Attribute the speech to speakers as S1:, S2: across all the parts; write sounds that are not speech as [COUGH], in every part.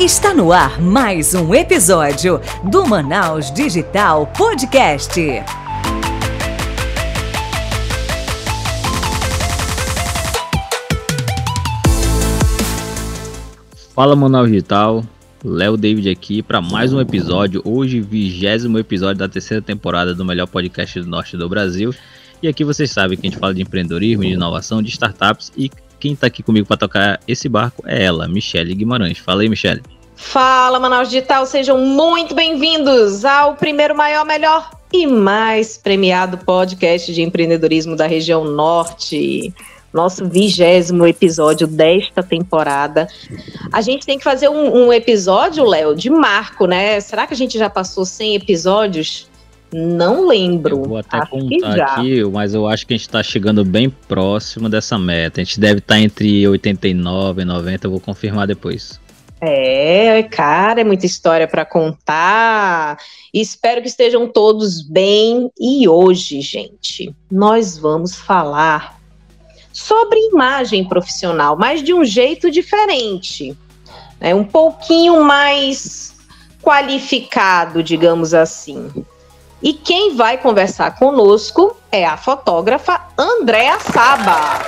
S1: Está no ar mais um episódio do Manaus Digital Podcast.
S2: Fala Manaus Digital, Léo David aqui para mais um episódio, hoje vigésimo episódio da terceira temporada do melhor podcast do norte do Brasil. E aqui vocês sabem que a gente fala de empreendedorismo, de inovação, de startups e quem está aqui comigo para tocar esse barco é ela, Michele Guimarães. Fala aí, Michele.
S3: Fala, Manaus Digital, sejam muito bem-vindos ao primeiro, maior, melhor e mais premiado podcast de empreendedorismo da região norte. Nosso vigésimo episódio desta temporada. A gente tem que fazer um, um episódio, Léo, de marco, né? Será que a gente já passou 100 episódios? Não lembro.
S2: Eu vou até acho contar aqui, mas eu acho que a gente está chegando bem próximo dessa meta. A gente deve estar tá entre 89 e 90, eu vou confirmar depois.
S3: É, cara, é muita história para contar. Espero que estejam todos bem. E hoje, gente, nós vamos falar sobre imagem profissional, mas de um jeito diferente. É um pouquinho mais qualificado, digamos assim. E quem vai conversar conosco é a fotógrafa Andréa Saba.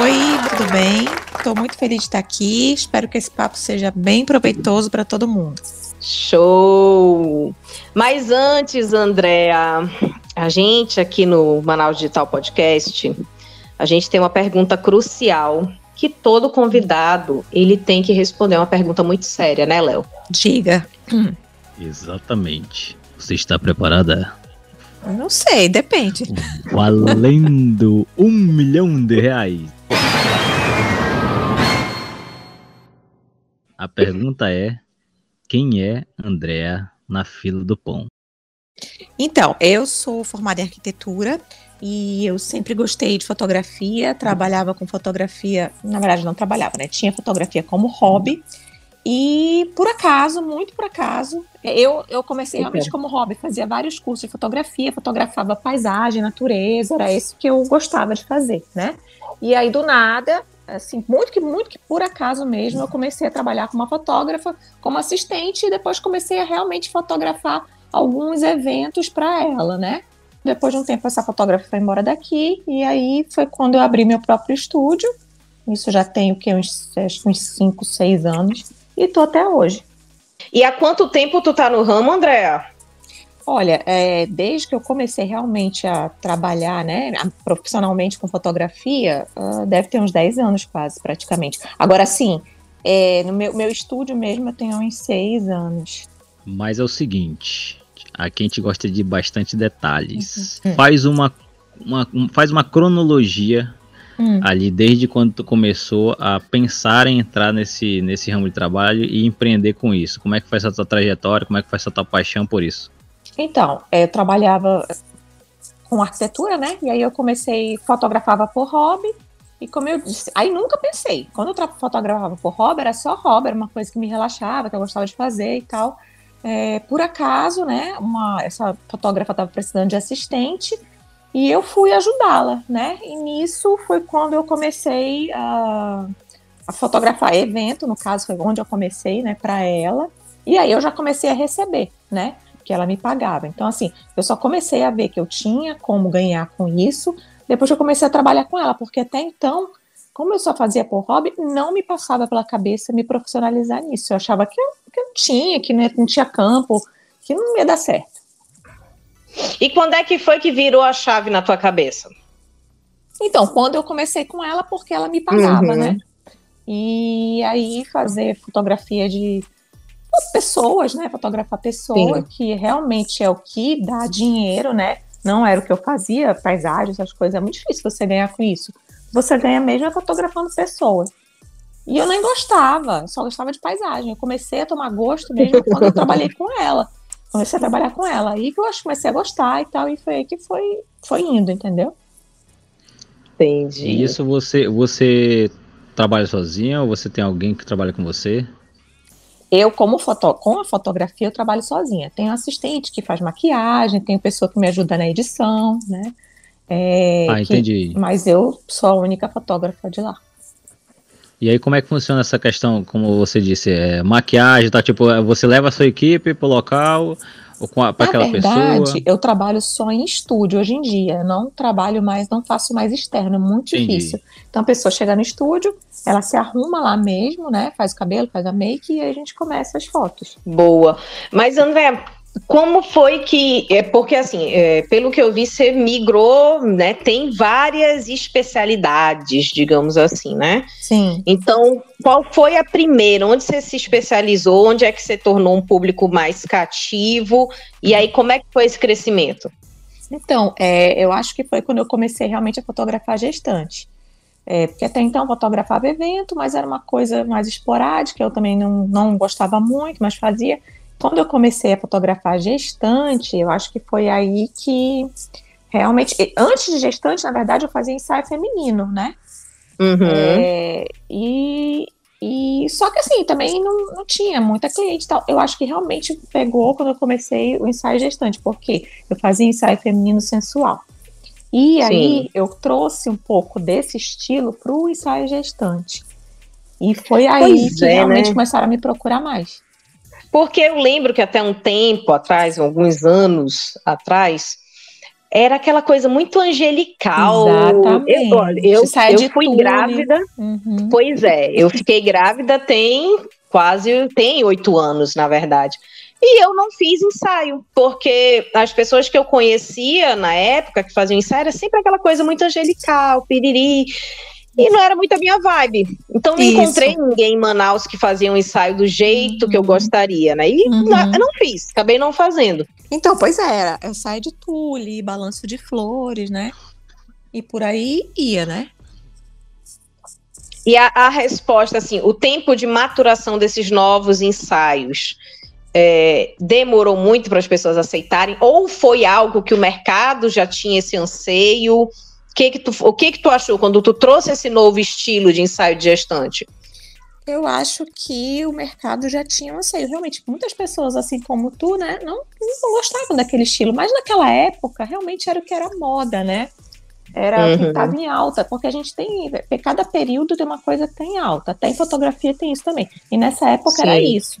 S4: Oi, tudo bem? Estou muito feliz de estar aqui. Espero que esse papo seja bem proveitoso para todo mundo.
S3: Show! Mas antes, Andréa, a gente aqui no Manaus Digital Podcast, a gente tem uma pergunta crucial que todo convidado ele tem que responder uma pergunta muito séria, né, Léo?
S4: Diga.
S2: Exatamente. Você está preparada?
S4: Não sei, depende.
S2: Valendo [LAUGHS] um milhão de reais. A pergunta é: quem é Andréa na fila do pão?
S4: Então, eu sou formada em arquitetura e eu sempre gostei de fotografia, trabalhava com fotografia, na verdade não trabalhava, né? Tinha fotografia como hobby. E por acaso, muito por acaso, eu, eu comecei realmente como hobby, fazia vários cursos de fotografia, fotografava paisagem, natureza, era isso que eu gostava de fazer, né? E aí do nada assim, muito que muito que por acaso mesmo, eu comecei a trabalhar como fotógrafa, como assistente e depois comecei a realmente fotografar alguns eventos para ela, né? Depois de um tempo essa fotógrafa foi embora daqui e aí foi quando eu abri meu próprio estúdio. Isso já tem o que uns uns 5, 6 anos e tô até hoje.
S3: E há quanto tempo tu tá no ramo, Andréa?
S4: Olha, é, desde que eu comecei realmente a trabalhar, né, profissionalmente com fotografia, uh, deve ter uns 10 anos quase, praticamente. Agora, sim, é, no meu, meu estúdio mesmo eu tenho uns 6 anos.
S2: Mas é o seguinte, aqui a gente gosta de bastante detalhes. Uhum. Faz uma, uma, faz uma cronologia Hum. ali desde quando tu começou a pensar em entrar nesse, nesse ramo de trabalho e empreender com isso? Como é que foi essa tua trajetória? Como é que foi essa tua paixão por isso?
S4: Então, eu trabalhava com arquitetura, né? E aí eu comecei, fotografava por hobby. E como eu disse, aí nunca pensei. Quando eu fotografava por hobby, era só hobby, era uma coisa que me relaxava, que eu gostava de fazer e tal. É, por acaso, né? Uma, essa fotógrafa estava precisando de assistente e eu fui ajudá-la, né? E nisso foi quando eu comecei a, a fotografar evento, no caso foi onde eu comecei, né, para ela. E aí eu já comecei a receber, né? que ela me pagava. Então, assim, eu só comecei a ver que eu tinha como ganhar com isso depois eu comecei a trabalhar com ela, porque até então, como eu só fazia por hobby, não me passava pela cabeça me profissionalizar nisso. Eu achava que eu, que eu tinha, que não tinha campo, que não ia dar certo.
S3: E quando é que foi que virou a chave na tua cabeça?
S4: Então, quando eu comecei com ela, porque ela me pagava, uhum. né? E aí fazer fotografia de pessoas, né? Fotografar pessoas, Sim. que realmente é o que dá dinheiro, né? Não era o que eu fazia, paisagens, essas coisas. É muito difícil você ganhar com isso. Você ganha mesmo fotografando pessoas. E eu nem gostava, só gostava de paisagem. Eu comecei a tomar gosto mesmo quando eu trabalhei com ela. Comecei a trabalhar com ela. Aí que eu comecei a gostar e tal. E foi aí que foi, foi indo, entendeu?
S3: Entendi.
S2: E isso você, você trabalha sozinha ou você tem alguém que trabalha com você?
S4: Eu, como foto, com a fotografia, eu trabalho sozinha. Tenho assistente que faz maquiagem, tenho pessoa que me ajuda na edição, né?
S2: É, ah, entendi.
S4: mas eu sou a única fotógrafa de lá.
S2: E aí como é que funciona essa questão, como você disse, é, maquiagem, tá? Tipo, você leva a sua equipe pro local ou para aquela verdade, pessoa?
S4: eu trabalho só em estúdio hoje em dia. não trabalho mais, não faço mais externo, é muito Entendi. difícil. Então a pessoa chega no estúdio, ela se arruma lá mesmo, né? Faz o cabelo, faz a make e aí a gente começa as fotos.
S3: Boa. Mas André, como foi que. É porque, assim, é, pelo que eu vi, você migrou, né? Tem várias especialidades, digamos assim, né?
S4: Sim.
S3: Então, qual foi a primeira? Onde você se especializou? Onde é que você tornou um público mais cativo? E aí, como é que foi esse crescimento?
S4: Então, é, eu acho que foi quando eu comecei realmente a fotografar gestante. É, porque até então eu fotografava evento, mas era uma coisa mais esporádica, eu também não, não gostava muito, mas fazia. Quando eu comecei a fotografar gestante, eu acho que foi aí que realmente. Antes de gestante, na verdade, eu fazia ensaio feminino, né?
S3: Uhum. É,
S4: e, e só que assim, também não, não tinha muita cliente tal. Eu acho que realmente pegou quando eu comecei o ensaio gestante, porque eu fazia ensaio feminino sensual. E aí Sim. eu trouxe um pouco desse estilo para o ensaio gestante. E foi aí pois que é, realmente né? começaram a me procurar mais.
S3: Porque eu lembro que até um tempo atrás, alguns anos atrás, era aquela coisa muito angelical.
S4: Exatamente.
S3: Eu, eu, eu fui grávida. Uhum. Pois é, eu fiquei grávida tem quase tem oito anos, na verdade. E eu não fiz ensaio, porque as pessoas que eu conhecia na época que faziam ensaio era sempre aquela coisa muito angelical, piriri. E não era muito a minha vibe. Então não Isso. encontrei ninguém em Manaus que fazia um ensaio do jeito uhum. que eu uhum. gostaria, né? E uhum. não, não, fiz, acabei não fazendo.
S4: Então, pois é, era ensaio de tule, balanço de flores, né? E por aí ia, né?
S3: E a, a resposta, assim, o tempo de maturação desses novos ensaios é, demorou muito para as pessoas aceitarem? Ou foi algo que o mercado já tinha esse anseio? Que que tu, o que que tu achou quando tu trouxe esse novo estilo de ensaio de gestante?
S4: Eu acho que o mercado já tinha um anseio. Realmente, muitas pessoas, assim como tu, né, não, não gostavam daquele estilo. Mas naquela época, realmente era o que era moda, né? Era uhum. o que estava em alta, porque a gente tem. Cada período tem uma coisa que tem alta. Até em fotografia tem isso também. E nessa época Sim. era isso.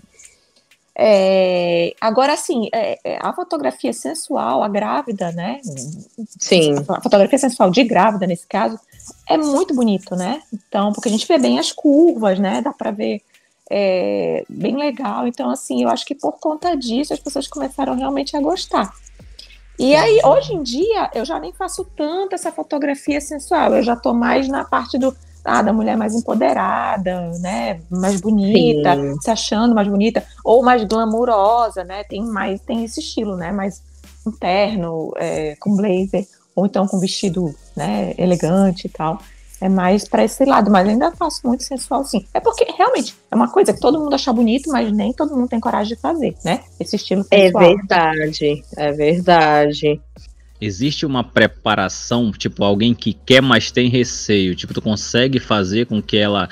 S4: É, agora, assim, é, a fotografia sensual, a grávida, né?
S3: Sim.
S4: A fotografia sensual de grávida, nesse caso, é muito bonito, né? Então, porque a gente vê bem as curvas, né? Dá para ver é, bem legal. Então, assim, eu acho que por conta disso as pessoas começaram realmente a gostar. E aí, hoje em dia, eu já nem faço tanto essa fotografia sensual, eu já tô mais na parte do ah, da mulher mais empoderada, né, mais bonita, Sim. se achando mais bonita, ou mais glamurosa, né, tem mais, tem esse estilo, né, mais interno, é, com blazer, ou então com vestido, né, elegante e tal. É mais para esse lado, mas ainda faço muito sensual sim. É porque realmente é uma coisa que todo mundo acha bonito, mas nem todo mundo tem coragem de fazer, né? Esse estilo
S3: sensual. É verdade, é verdade.
S2: Existe uma preparação, tipo, alguém que quer, mas tem receio. Tipo, tu consegue fazer com que ela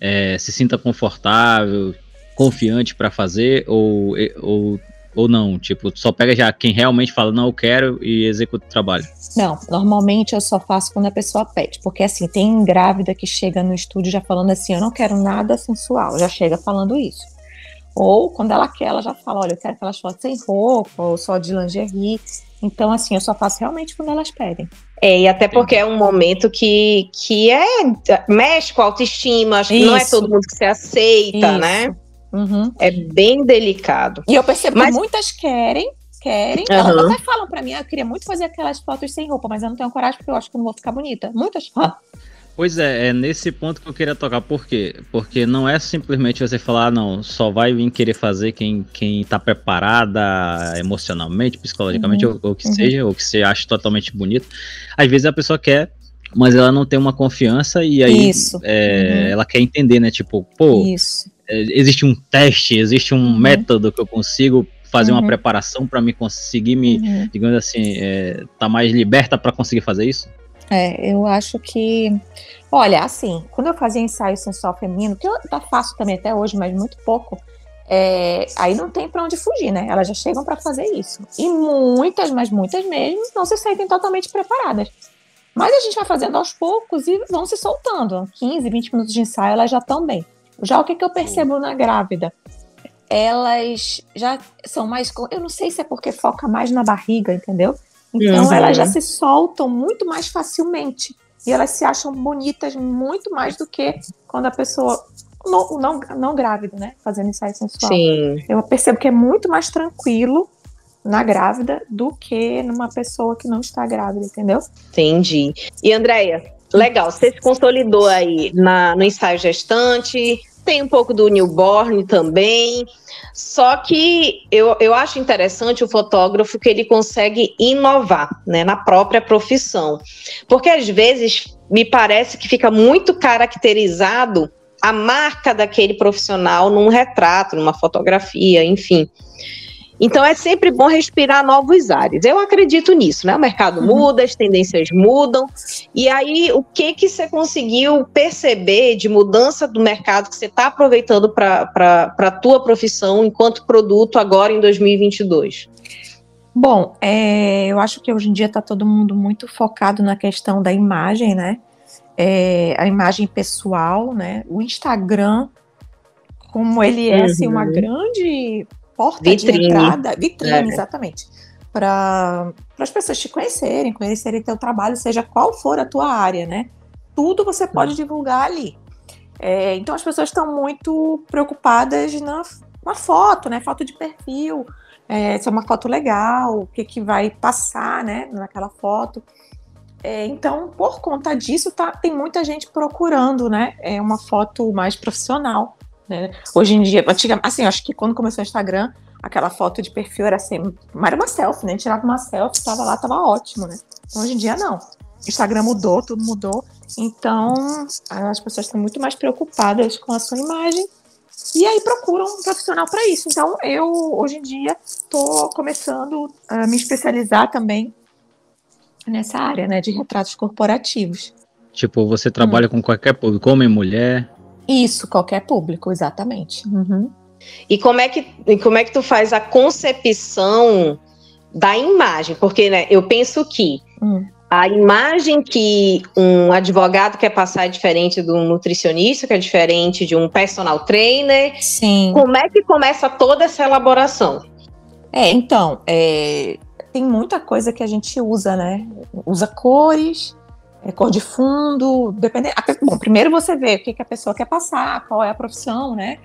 S2: é, se sinta confortável, confiante para fazer, ou, ou, ou não? Tipo, só pega já quem realmente fala, não, eu quero e executa o trabalho.
S4: Não, normalmente eu só faço quando a pessoa pede, porque assim, tem grávida que chega no estúdio já falando assim, eu não quero nada sensual, já chega falando isso. Ou quando ela quer, ela já fala, olha, eu quero aquelas fotos sem roupa, ou só de lingerie. Então, assim, eu só faço realmente quando elas pedem.
S3: É, e até porque é um momento que, que é mexe com a autoestima, acho que não é todo mundo que se aceita, né? Isso. né? Uhum. É bem delicado.
S4: E eu percebo mas... que muitas querem, querem. Uhum. Elas até falam para mim, ah, eu queria muito fazer aquelas fotos sem roupa, mas eu não tenho coragem porque eu acho que eu não vou ficar bonita. Muitas falam.
S2: Pois é, é nesse ponto que eu queria tocar. Por quê? Porque não é simplesmente você falar, ah, não, só vai vir querer fazer quem, quem tá preparada emocionalmente, psicologicamente, uhum, ou, ou, que uhum. seja, ou que você acha totalmente bonito. Às vezes a pessoa quer, mas ela não tem uma confiança e aí é, uhum. ela quer entender, né? Tipo, pô, é, existe um teste, existe um uhum. método que eu consigo fazer uma uhum. preparação para me conseguir me, uhum. digamos assim, é, tá mais liberta para conseguir fazer isso?
S4: É, eu acho que. Olha, assim, quando eu fazia ensaio sensual feminino, que eu tá faço também até hoje, mas muito pouco, é, aí não tem para onde fugir, né? Elas já chegam para fazer isso. E muitas, mas muitas mesmo, não se sentem totalmente preparadas. Mas a gente vai fazendo aos poucos e vão se soltando. 15, 20 minutos de ensaio, elas já estão bem. Já o que, que eu percebo na grávida? Elas já são mais. Eu não sei se é porque foca mais na barriga, entendeu? Então uhum. elas já se soltam muito mais facilmente. E elas se acham bonitas muito mais do que quando a pessoa. Não, não, não grávida, né? Fazendo ensaio sensual. Sim. Eu percebo que é muito mais tranquilo na grávida do que numa pessoa que não está grávida, entendeu?
S3: Entendi. E Andréia, legal, você se consolidou aí na, no ensaio gestante, tem um pouco do newborn também. Só que eu, eu acho interessante o fotógrafo que ele consegue inovar né, na própria profissão. Porque às vezes me parece que fica muito caracterizado a marca daquele profissional num retrato, numa fotografia, enfim. Então é sempre bom respirar novos ares. Eu acredito nisso, né? O mercado uhum. muda, as tendências mudam. E aí, o que que você conseguiu perceber de mudança do mercado que você está aproveitando para a tua profissão enquanto produto agora em 2022?
S4: Bom, é, eu acho que hoje em dia está todo mundo muito focado na questão da imagem, né? É, a imagem pessoal, né? O Instagram, como ele é assim, uma uhum. grande porta vitrine. de entrada, vitrine, é. exatamente, para as pessoas te conhecerem, conhecerem teu trabalho, seja qual for a tua área, né? Tudo você pode divulgar ali. É, então as pessoas estão muito preocupadas na, na foto, né? Foto de perfil, é, se é uma foto legal, o que, que vai passar, né? Naquela foto. É, então, por conta disso, tá, tem muita gente procurando, né? É uma foto mais profissional. Né? Hoje em dia, antigamente, assim, acho que quando começou o Instagram, aquela foto de perfil era assim, era uma selfie, né? Tirava uma selfie, tava lá, tava ótimo, né? Hoje em dia não. O Instagram mudou, tudo mudou. Então, as pessoas estão muito mais preocupadas com a sua imagem e aí procuram um profissional para isso. Então, eu hoje em dia estou começando a me especializar também nessa área, né, de retratos corporativos.
S2: Tipo, você trabalha hum. com qualquer público, homem, mulher,
S4: isso, qualquer público, exatamente. Uhum.
S3: E como é que como é que tu faz a concepção da imagem? Porque né, eu penso que hum. a imagem que um advogado quer passar é diferente de um nutricionista, que é diferente de um personal trainer.
S4: Sim.
S3: Como é que começa toda essa elaboração?
S4: É, então, é, tem muita coisa que a gente usa, né? Usa cores, é, cor de fundo, dependendo. Bom, primeiro você vê o que, que a pessoa quer passar, qual é a profissão, né?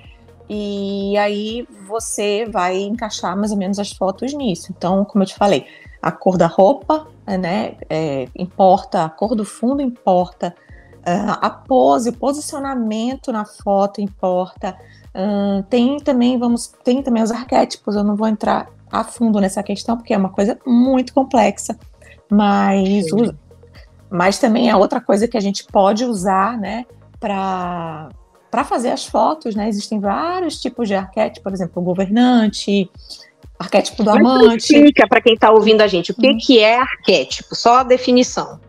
S4: E aí você vai encaixar mais ou menos as fotos nisso. Então, como eu te falei, a cor da roupa, né, é, importa, a cor do fundo importa, uh, a pose, o posicionamento na foto importa. Uh, tem também, vamos, tem também os arquétipos. Eu não vou entrar a fundo nessa questão porque é uma coisa muito complexa, mas mas também é outra coisa que a gente pode usar, né, para para fazer as fotos, né? Existem vários tipos de arquétipo, por exemplo, o governante, arquétipo do amante.
S3: Explica para quem está ouvindo a gente o que, hum. que é arquétipo, só a definição.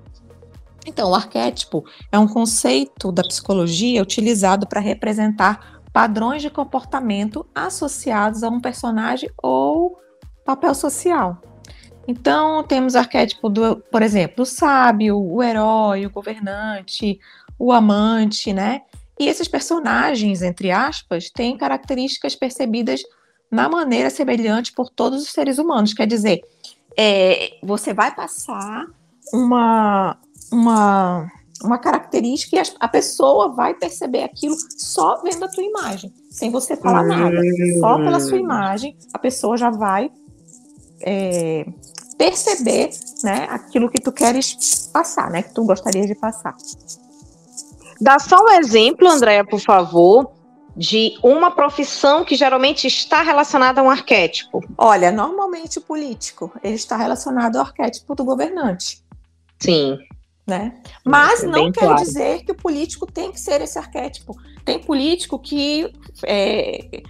S4: Então, o arquétipo é um conceito da psicologia utilizado para representar padrões de comportamento associados a um personagem ou papel social. Então, temos arquétipo do, por exemplo, o sábio, o herói, o governante, o amante, né? E esses personagens, entre aspas, têm características percebidas na maneira semelhante por todos os seres humanos. Quer dizer, é, você vai passar uma, uma, uma característica e a, pessoa vai perceber aquilo só vendo a tua imagem, sem você falar nada. Só pela sua imagem, a pessoa já vai é, perceber né, aquilo que tu queres passar, né? Que tu gostaria de passar.
S3: Dá só um exemplo, Andréia, por favor, de uma profissão que geralmente está relacionada a um arquétipo.
S4: Olha, normalmente o político, ele está relacionado ao arquétipo do governante.
S3: Sim.
S4: Né? Mas é não quer claro. dizer que o político tem que ser esse arquétipo. Tem político que é,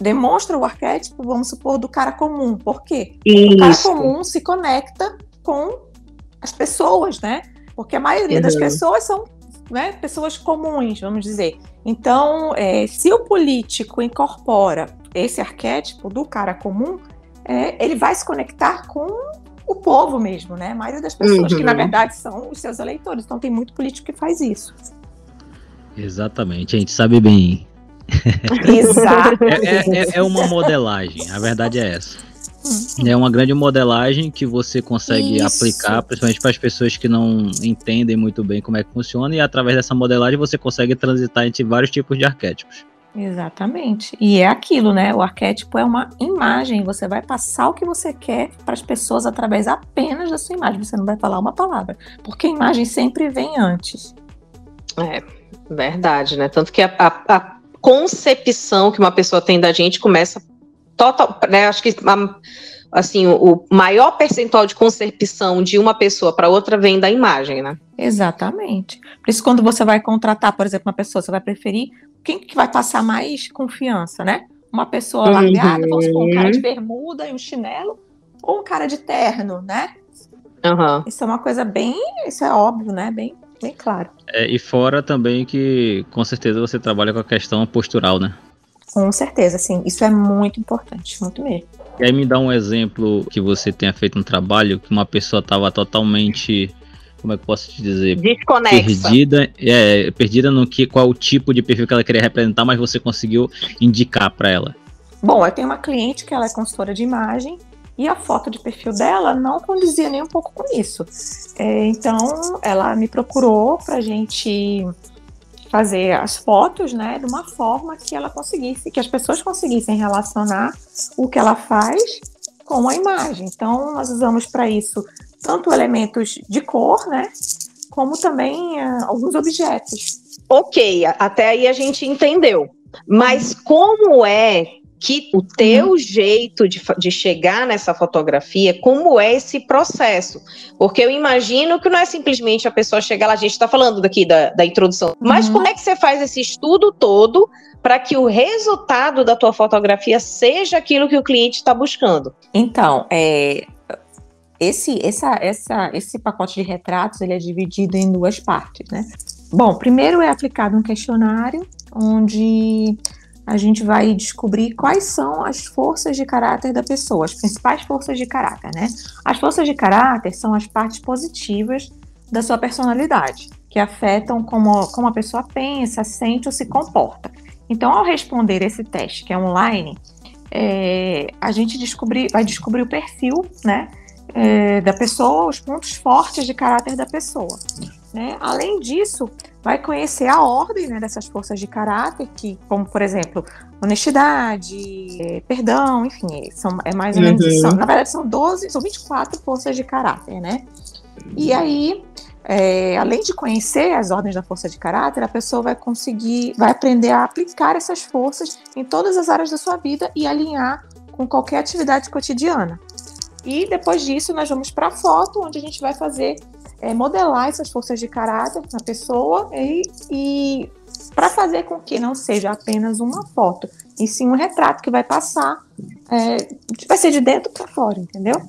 S4: demonstra o arquétipo, vamos supor, do cara comum. Por quê? Isso. O cara comum se conecta com as pessoas, né? Porque a maioria uhum. das pessoas são né, pessoas comuns, vamos dizer. Então, é, se o político incorpora esse arquétipo do cara comum, é, ele vai se conectar com o povo mesmo, né? A maioria das pessoas uhum. que, na uhum. verdade, são os seus eleitores. Então, tem muito político que faz isso.
S2: Exatamente, a gente sabe bem. Exato. É, é, é, é uma modelagem, a verdade é essa. É uma grande modelagem que você consegue Isso. aplicar, principalmente para as pessoas que não entendem muito bem como é que funciona, e através dessa modelagem você consegue transitar entre vários tipos de arquétipos.
S4: Exatamente. E é aquilo, né? O arquétipo é uma imagem. Você vai passar o que você quer para as pessoas através apenas da sua imagem. Você não vai falar uma palavra. Porque a imagem sempre vem antes.
S3: É, verdade, né? Tanto que a, a, a concepção que uma pessoa tem da gente começa total, né? Acho que assim, o, o maior percentual de concepção de uma pessoa para outra vem da imagem, né?
S4: Exatamente. Por isso, quando você vai contratar, por exemplo, uma pessoa, você vai preferir quem que vai passar mais confiança, né? Uma pessoa uhum. largada, vamos supor, um cara de bermuda e um chinelo, ou um cara de terno, né? Uhum. Isso é uma coisa bem, isso é óbvio, né? Bem, bem claro.
S2: É, e fora também que, com certeza, você trabalha com a questão postural, né?
S4: Com certeza, sim. Isso é muito importante, muito mesmo.
S2: E aí me dá um exemplo que você tenha feito um trabalho que uma pessoa estava totalmente como é que posso te dizer?
S3: Desconexa.
S2: Perdida, é, perdida no que qual o tipo de perfil que ela queria representar, mas você conseguiu indicar para ela.
S4: Bom, eu tenho uma cliente que ela é consultora de imagem e a foto de perfil dela não condizia nem um pouco com isso. É, então, ela me procurou para gente fazer as fotos, né, de uma forma que ela conseguisse, que as pessoas conseguissem relacionar o que ela faz com a imagem. Então, nós usamos para isso tanto elementos de cor, né, como também uh, alguns objetos.
S3: Ok, até aí a gente entendeu. Mas como é que o teu uhum. jeito de, de chegar nessa fotografia, como é esse processo? Porque eu imagino que não é simplesmente a pessoa chegar lá, a gente está falando daqui da, da introdução, mas uhum. como é que você faz esse estudo todo para que o resultado da tua fotografia seja aquilo que o cliente está buscando?
S4: Então, é, esse, essa, essa, esse pacote de retratos ele é dividido em duas partes, né? Bom, primeiro é aplicado um questionário onde a gente vai descobrir quais são as forças de caráter da pessoa, as principais forças de caráter, né? As forças de caráter são as partes positivas da sua personalidade, que afetam como, como a pessoa pensa, sente ou se comporta. Então, ao responder esse teste, que é online, é, a gente descobrir, vai descobrir o perfil, né? É, da pessoa, os pontos fortes de caráter da pessoa. Né? Além disso, vai conhecer a ordem né, dessas forças de caráter, que, como por exemplo, honestidade, é, perdão, enfim, são, é mais ou menos. Uhum. São, na verdade, são 12, são 24 forças de caráter, né? E aí, é, além de conhecer as ordens da força de caráter, a pessoa vai conseguir, vai aprender a aplicar essas forças em todas as áreas da sua vida e alinhar com qualquer atividade cotidiana. E depois disso, nós vamos para a foto, onde a gente vai fazer é, modelar essas forças de caráter na pessoa e, e para fazer com que não seja apenas uma foto, e sim um retrato que vai passar, é, vai ser de dentro para fora, entendeu?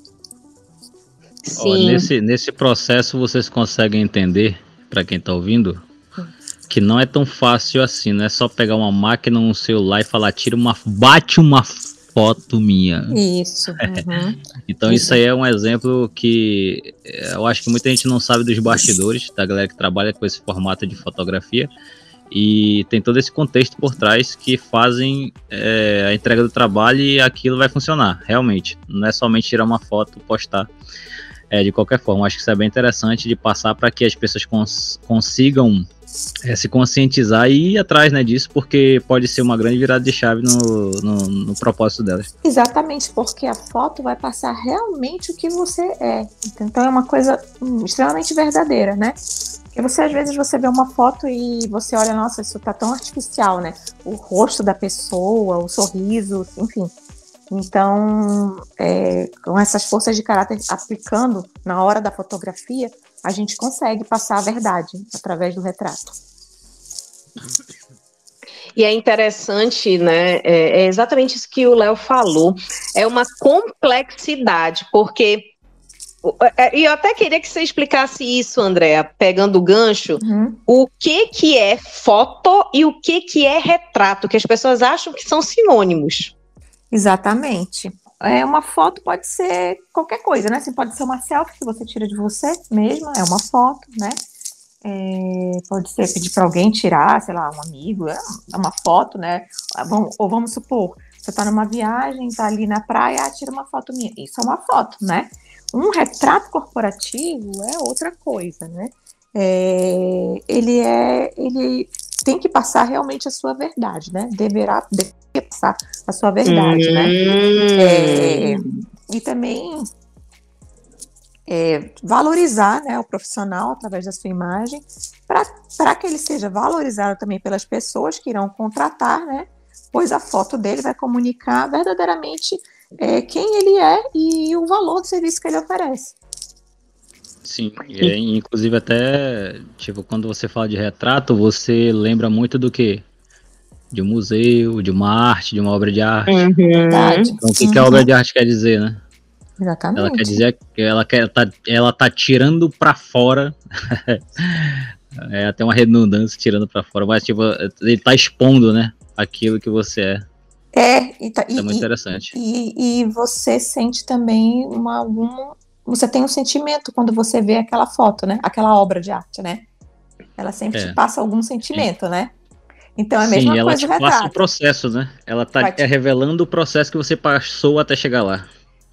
S2: Sim. nesse, nesse processo vocês conseguem entender, para quem está ouvindo, que não é tão fácil assim, não é só pegar uma máquina, um celular e falar, tira uma, bate uma foto minha.
S4: Isso. Uhum.
S2: então isso. isso aí é um exemplo que eh, eu acho que muita gente não sabe dos bastidores, da galera que trabalha com esse formato de fotografia. E tem todo esse contexto por trás que fazem é, a entrega do trabalho e aquilo vai funcionar, realmente. Não é somente tirar uma foto, postar. É, de qualquer forma, acho que isso é bem interessante de passar para que as pessoas cons consigam é, se conscientizar e ir atrás né, disso, porque pode ser uma grande virada de chave no, no, no, propósito delas.
S4: Exatamente, porque a foto vai passar realmente o que você é. Então é uma coisa hum, extremamente verdadeira, né? Porque você, às vezes, você vê uma foto e você olha, nossa, isso tá tão artificial, né? O rosto da pessoa, o sorriso, enfim. Então, é, com essas forças de caráter aplicando na hora da fotografia, a gente consegue passar a verdade através do retrato.
S3: E é interessante, né? É, é exatamente isso que o Léo falou. É uma complexidade, porque. É, e eu até queria que você explicasse isso, Andréa, pegando o gancho, uhum. o que que é foto e o que que é retrato, que as pessoas acham que são sinônimos.
S4: Exatamente. é uma foto pode ser qualquer coisa, né? Você pode ser uma selfie que você tira de você mesma, é uma foto, né? É, pode ser pedir para alguém tirar, sei lá, um amigo, é uma foto, né? Ah, ou vamos supor, você está numa viagem, está ali na praia, ah, tira uma foto minha. Isso é uma foto, né? Um retrato corporativo é outra coisa, né? É, ele é, ele tem que passar realmente a sua verdade, né? Deverá, passar a sua verdade, né? hum. né? É, e também é, valorizar né, o profissional através da sua imagem, para que ele seja valorizado também pelas pessoas que irão contratar, né? Pois a foto dele vai comunicar verdadeiramente é, quem ele é e o valor do serviço que ele oferece.
S2: Sim, é, inclusive até, tipo, quando você fala de retrato, você lembra muito do que? De um museu, de uma arte, de uma obra de arte. Uhum. Então, o que, uhum. que a obra de arte quer dizer, né?
S4: Exatamente.
S2: Ela quer dizer que ela, quer, tá, ela tá tirando para fora. [LAUGHS] é até uma redundância tirando para fora, mas tipo, ele tá expondo, né? Aquilo que você é.
S4: É, e, tá,
S2: é muito interessante.
S4: E, e, você sente também uma, uma, Você tem um sentimento quando você vê aquela foto, né? Aquela obra de arte, né? Ela sempre é. te passa algum sentimento, Sim. né? Então é a mesma Sim, coisa
S2: ela te passa o processo, né? Ela tá te... revelando o processo que você passou até chegar lá.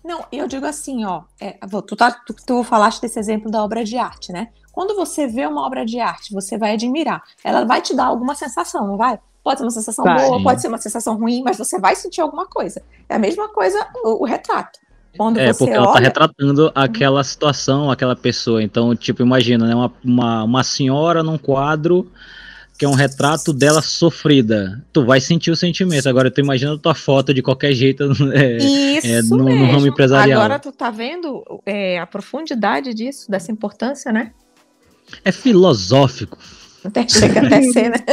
S4: Não, eu digo assim, ó, é, tu, tá, tu, tu falaste desse exemplo da obra de arte, né? Quando você vê uma obra de arte, você vai admirar. Ela vai te dar alguma sensação, não vai? Pode ser uma sensação vai, boa, sim. pode ser uma sensação ruim, mas você vai sentir alguma coisa. É a mesma coisa o, o retrato.
S2: Quando é, porque olha... ela tá retratando aquela situação, aquela pessoa. Então, tipo, imagina, né? Uma, uma, uma senhora num quadro que é um retrato dela sofrida. Tu vai sentir o sentimento. Agora, tu imagina tua foto de qualquer jeito [LAUGHS] é,
S4: é, no, no, ramo empresarial. Agora tu tá vendo é, a profundidade disso, dessa importância, né?
S2: É filosófico.
S4: Até chega até ser, [LAUGHS] né?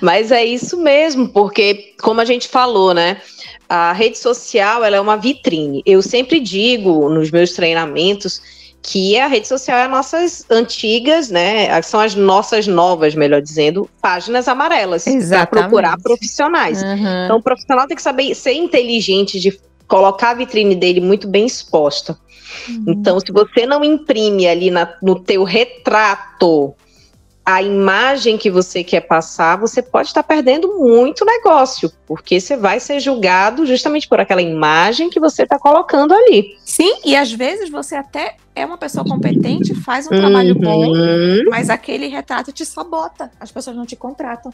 S3: Mas é isso mesmo, porque, como a gente falou, né? A rede social ela é uma vitrine. Eu sempre digo nos meus treinamentos que a rede social é nossas antigas, né? São as nossas novas, melhor dizendo, páginas amarelas para procurar profissionais. Uhum. Então, o profissional tem que saber ser inteligente de colocar a vitrine dele muito bem exposta. Uhum. Então, se você não imprime ali na, no teu retrato a imagem que você quer passar, você pode estar perdendo muito negócio, porque você vai ser julgado justamente por aquela imagem que você está colocando ali.
S4: Sim, e às vezes você até é uma pessoa competente, faz um uhum. trabalho bom, mas aquele retrato te sabota, as pessoas não te contratam.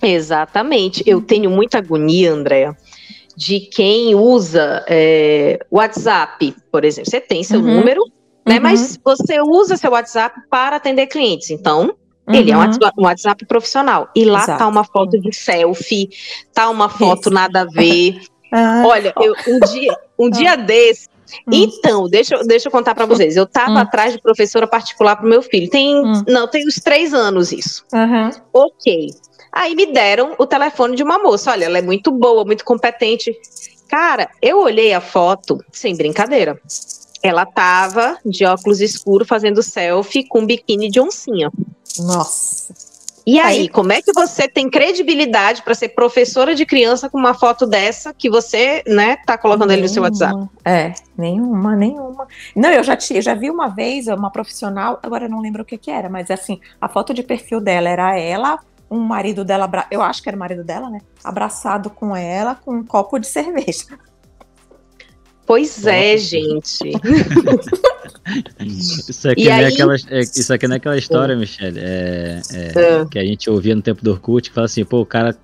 S3: Exatamente. Eu tenho muita agonia, Andréa, de quem usa é, WhatsApp, por exemplo. Você tem seu uhum. número, né? Uhum. Mas você usa seu WhatsApp para atender clientes. Então, uhum. ele é um WhatsApp, um WhatsApp profissional. E lá Exato. tá uma foto de selfie, tá uma foto Isso. nada a ver. [LAUGHS] Ah, Olha, eu, um dia, um dia ah. desse, Hum. Então, deixa, deixa eu contar para vocês. Eu estava hum. atrás de professora particular para o meu filho. Tem, hum. não, tem uns três anos isso. Uhum. Ok. Aí me deram o telefone de uma moça. Olha, ela é muito boa, muito competente. Cara, eu olhei a foto sem brincadeira. Ela tava de óculos escuros fazendo selfie com biquíni de oncinha.
S4: Nossa.
S3: E aí, aí, como é que você tem credibilidade para ser professora de criança com uma foto dessa que você, né, tá colocando nenhuma, ali no seu WhatsApp?
S4: É, nenhuma, nenhuma. Não, eu já, já vi uma vez uma profissional, agora eu não lembro o que que era, mas assim, a foto de perfil dela era ela, um marido dela, eu acho que era o marido dela, né, abraçado com ela com um copo de [LAUGHS] cerveja.
S3: Pois é, gente. [LAUGHS]
S2: isso, aqui não é aquela, é, isso aqui não é aquela história, Michelle, é, é, é, que a gente ouvia no tempo do Orkut, que fala assim, pô, o cara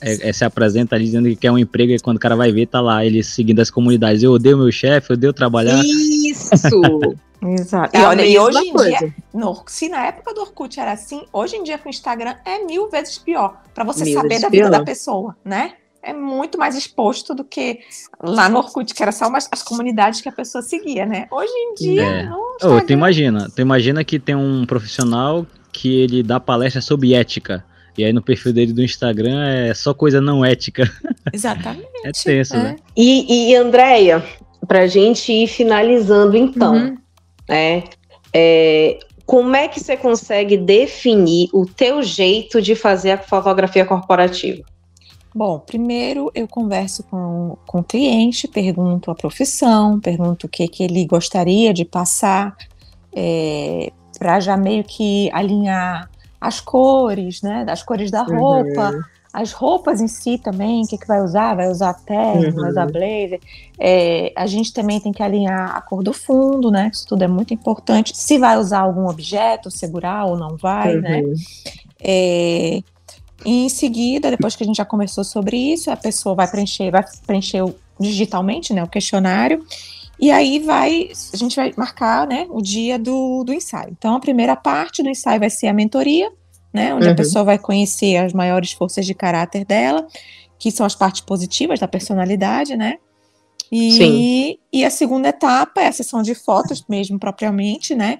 S2: é, é, se apresenta ali dizendo que quer um emprego e quando o cara vai ver, tá lá, ele seguindo as comunidades. Eu odeio meu chefe, eu odeio trabalhar.
S3: Isso! [LAUGHS]
S4: Exato. É e, olha, e hoje em dia, no, se na época do Orkut era assim, hoje em dia com o Instagram é mil vezes pior. para você mil saber da vida pior. da pessoa, né? É muito mais exposto do que lá no Orkut, que era só umas, as comunidades que a pessoa seguia, né? Hoje em dia, é.
S2: oh, tu imagina, tu imagina que tem um profissional que ele dá palestra sobre ética. E aí no perfil dele do Instagram é só coisa não ética. [LAUGHS]
S4: Exatamente.
S2: é tenso, é. né?
S3: E, e Andréia, pra gente ir finalizando então, uhum. né? É, como é que você consegue definir o teu jeito de fazer a fotografia corporativa?
S4: Bom, primeiro eu converso com, com o cliente, pergunto a profissão, pergunto o que, que ele gostaria de passar, é, para já meio que alinhar as cores, né? Das cores da roupa, uhum. as roupas em si também, o que, que vai usar? Vai usar terno, uhum. vai usar uhum. blazer. É, a gente também tem que alinhar a cor do fundo, né? Isso tudo é muito importante. Se vai usar algum objeto, segurar ou não vai, né? uhum. né? É, em seguida, depois que a gente já conversou sobre isso, a pessoa vai preencher, vai preencher digitalmente, né, o questionário, e aí vai, a gente vai marcar, né, o dia do, do ensaio. Então, a primeira parte do ensaio vai ser a mentoria, né, onde uhum. a pessoa vai conhecer as maiores forças de caráter dela, que são as partes positivas da personalidade, né, e, Sim. e a segunda etapa é a sessão de fotos mesmo propriamente, né,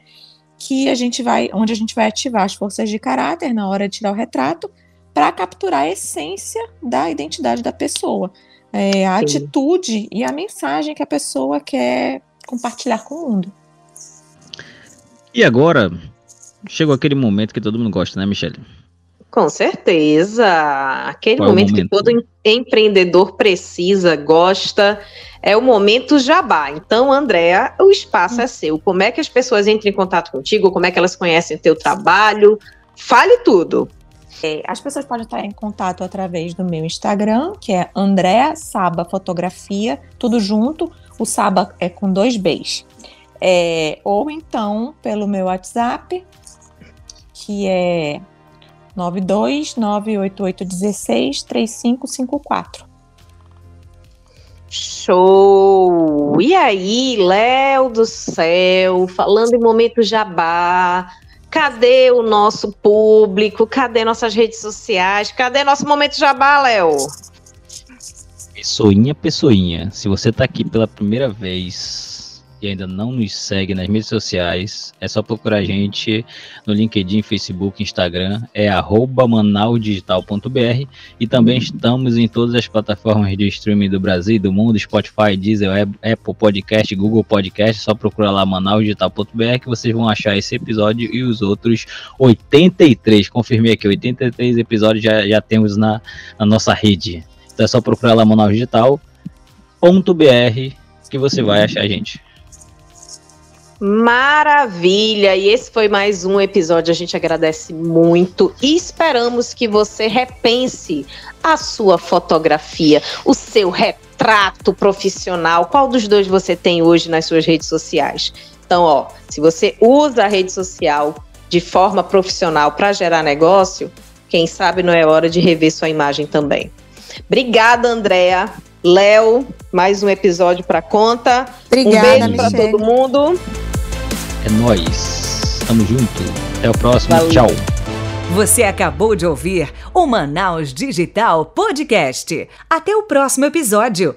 S4: que a gente vai, onde a gente vai ativar as forças de caráter na hora de tirar o retrato, para capturar a essência da identidade da pessoa, é, a Sim. atitude e a mensagem que a pessoa quer compartilhar com o mundo.
S2: E agora, chegou aquele momento que todo mundo gosta, né, Michelle?
S3: Com certeza. Aquele momento, é momento, que todo empreendedor precisa, gosta, é o momento jabá. Então, Andréa, o espaço é seu. Como é que as pessoas entram em contato contigo? Como é que elas conhecem o teu trabalho? Fale tudo.
S4: É, as pessoas podem estar em contato através do meu Instagram, que é André Saba Fotografia, tudo junto. O Saba é com dois Bs. É, ou então pelo meu WhatsApp, que é 92988163554.
S3: Show! E aí, Léo do céu, falando em momento jabá, Cadê o nosso público? Cadê nossas redes sociais? Cadê nosso momento jabá, Léo?
S2: Pessoinha, pessoinha, se você tá aqui pela primeira vez, e ainda não nos segue nas mídias sociais, é só procurar a gente no LinkedIn, Facebook, Instagram, é manausdigital.br e também estamos em todas as plataformas de streaming do Brasil e do mundo, Spotify, Deezer, Apple Podcast, Google Podcast, só procurar lá manausdigital.br que vocês vão achar esse episódio e os outros 83, confirmei aqui, 83 episódios já, já temos na, na nossa rede. Então é só procurar lá manausdigital.br que você vai achar a gente.
S3: Maravilha! E esse foi mais um episódio. A gente agradece muito e esperamos que você repense a sua fotografia, o seu retrato profissional. Qual dos dois você tem hoje nas suas redes sociais? Então, ó, se você usa a rede social de forma profissional para gerar negócio, quem sabe não é hora de rever sua imagem também. Obrigada, Andréa. Léo, mais um episódio para conta.
S4: Obrigada,
S3: um beijo para todo mundo.
S2: É nós. Tamo junto. Até o próximo. Valeu. Tchau.
S1: Você acabou de ouvir o Manaus Digital Podcast. Até o próximo episódio.